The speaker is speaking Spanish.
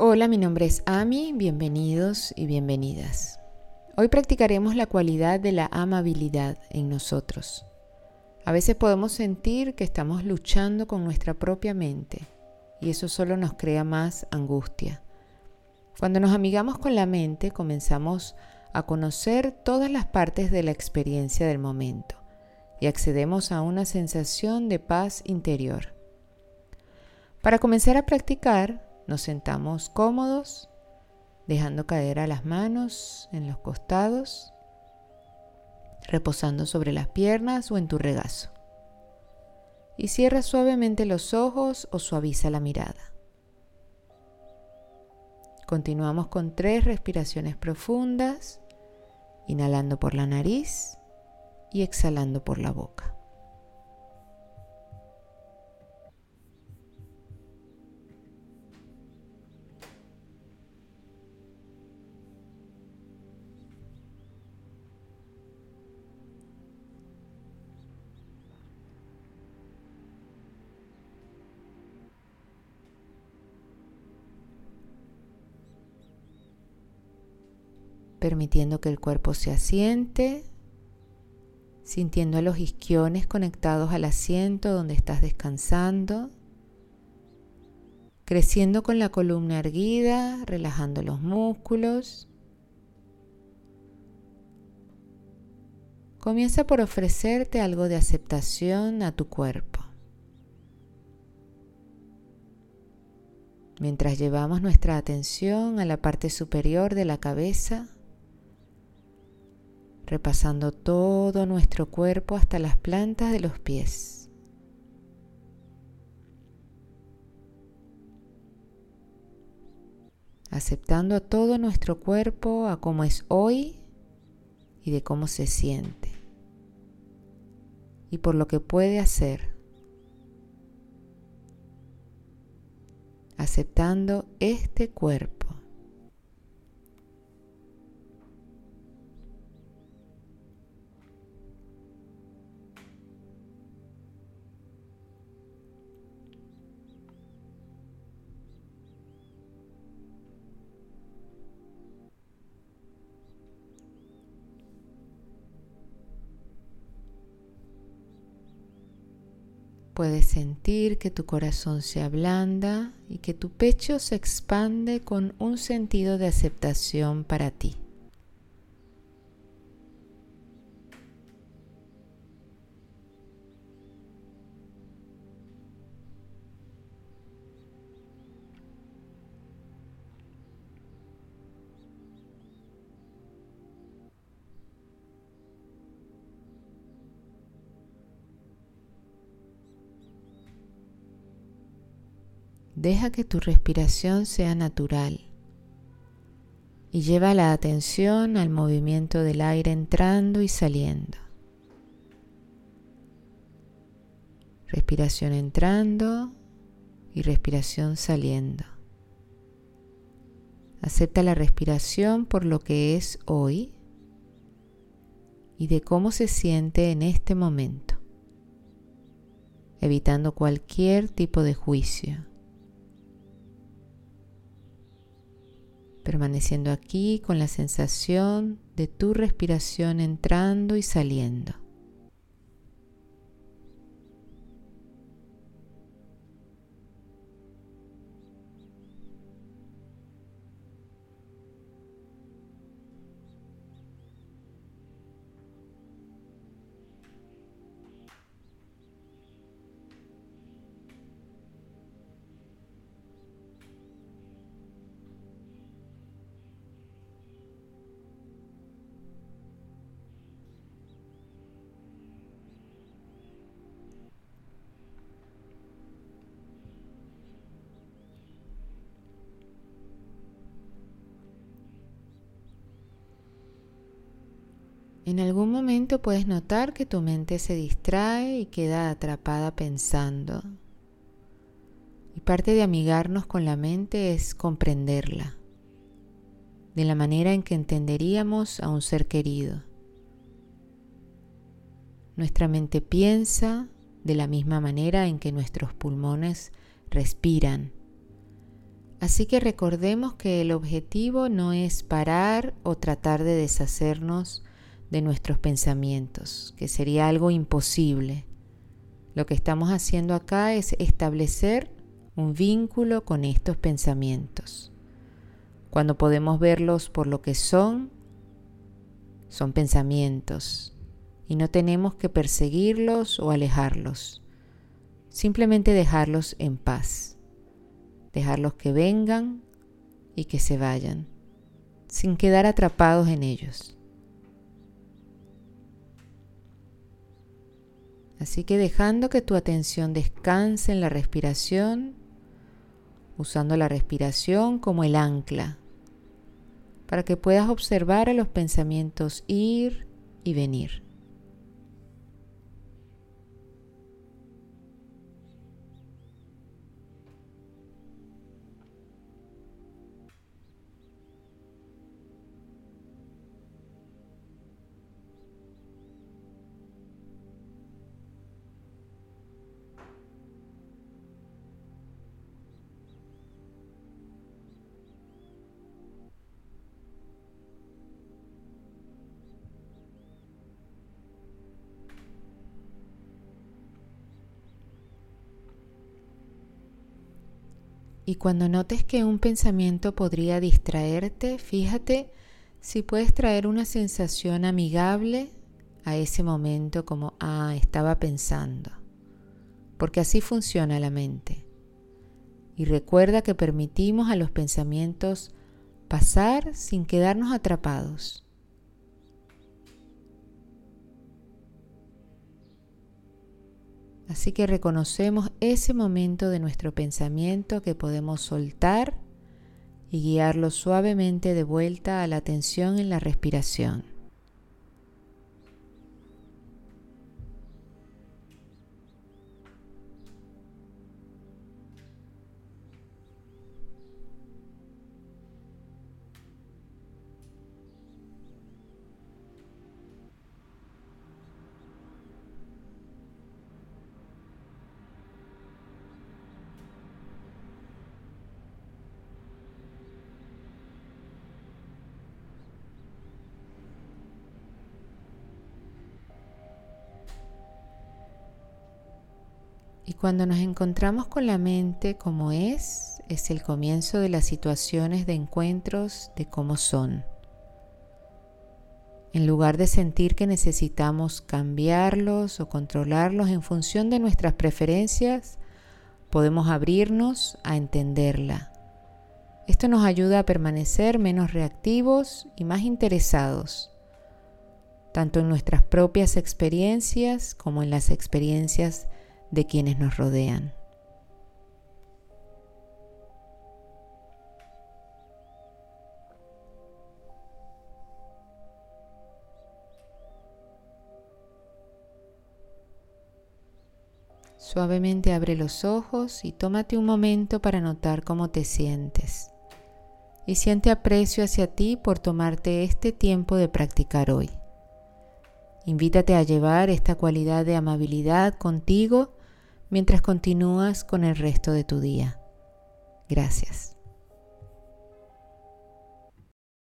Hola, mi nombre es Ami, bienvenidos y bienvenidas. Hoy practicaremos la cualidad de la amabilidad en nosotros. A veces podemos sentir que estamos luchando con nuestra propia mente y eso solo nos crea más angustia. Cuando nos amigamos con la mente comenzamos a conocer todas las partes de la experiencia del momento y accedemos a una sensación de paz interior. Para comenzar a practicar, nos sentamos cómodos, dejando caer a las manos en los costados, reposando sobre las piernas o en tu regazo. Y cierra suavemente los ojos o suaviza la mirada. Continuamos con tres respiraciones profundas, inhalando por la nariz y exhalando por la boca. Permitiendo que el cuerpo se asiente, sintiendo los isquiones conectados al asiento donde estás descansando, creciendo con la columna erguida, relajando los músculos. Comienza por ofrecerte algo de aceptación a tu cuerpo. Mientras llevamos nuestra atención a la parte superior de la cabeza, repasando todo nuestro cuerpo hasta las plantas de los pies. Aceptando a todo nuestro cuerpo a cómo es hoy y de cómo se siente y por lo que puede hacer. Aceptando este cuerpo. Puedes sentir que tu corazón se ablanda y que tu pecho se expande con un sentido de aceptación para ti. Deja que tu respiración sea natural y lleva la atención al movimiento del aire entrando y saliendo. Respiración entrando y respiración saliendo. Acepta la respiración por lo que es hoy y de cómo se siente en este momento, evitando cualquier tipo de juicio. Permaneciendo aquí con la sensación de tu respiración entrando y saliendo. En algún momento puedes notar que tu mente se distrae y queda atrapada pensando. Y parte de amigarnos con la mente es comprenderla, de la manera en que entenderíamos a un ser querido. Nuestra mente piensa de la misma manera en que nuestros pulmones respiran, Así que recordemos que el objetivo no es parar o tratar de deshacernos de nuestros pensamientos, que sería algo imposible. Lo que estamos haciendo acá es establecer un vínculo con estos pensamientos. Cuando podemos verlos por lo que son, son pensamientos y no tenemos que perseguirlos o alejarlos, simplemente dejarlos en paz dejarlos que vengan y que se vayan, sin quedar atrapados en ellos. Así que dejando que tu atención descanse en la respiración, usando la respiración como el ancla, para que puedas observar a los pensamientos ir y venir. Y cuando notes que un pensamiento podría distraerte, fíjate si puedes traer una sensación amigable a ese momento como, ah, estaba pensando. Porque así funciona la mente. Y recuerda que permitimos a los pensamientos pasar sin quedarnos atrapados. Así que reconocemos ese momento de nuestro pensamiento que podemos soltar y guiarlo suavemente de vuelta a la atención en la respiración. Cuando nos encontramos con la mente como es, es el comienzo de las situaciones de encuentros de cómo son. En lugar de sentir que necesitamos cambiarlos o controlarlos en función de nuestras preferencias, podemos abrirnos a entenderla. Esto nos ayuda a permanecer menos reactivos y más interesados, tanto en nuestras propias experiencias como en las experiencias de quienes nos rodean. Suavemente abre los ojos y tómate un momento para notar cómo te sientes. Y siente aprecio hacia ti por tomarte este tiempo de practicar hoy. Invítate a llevar esta cualidad de amabilidad contigo mientras continúas con el resto de tu día. Gracias.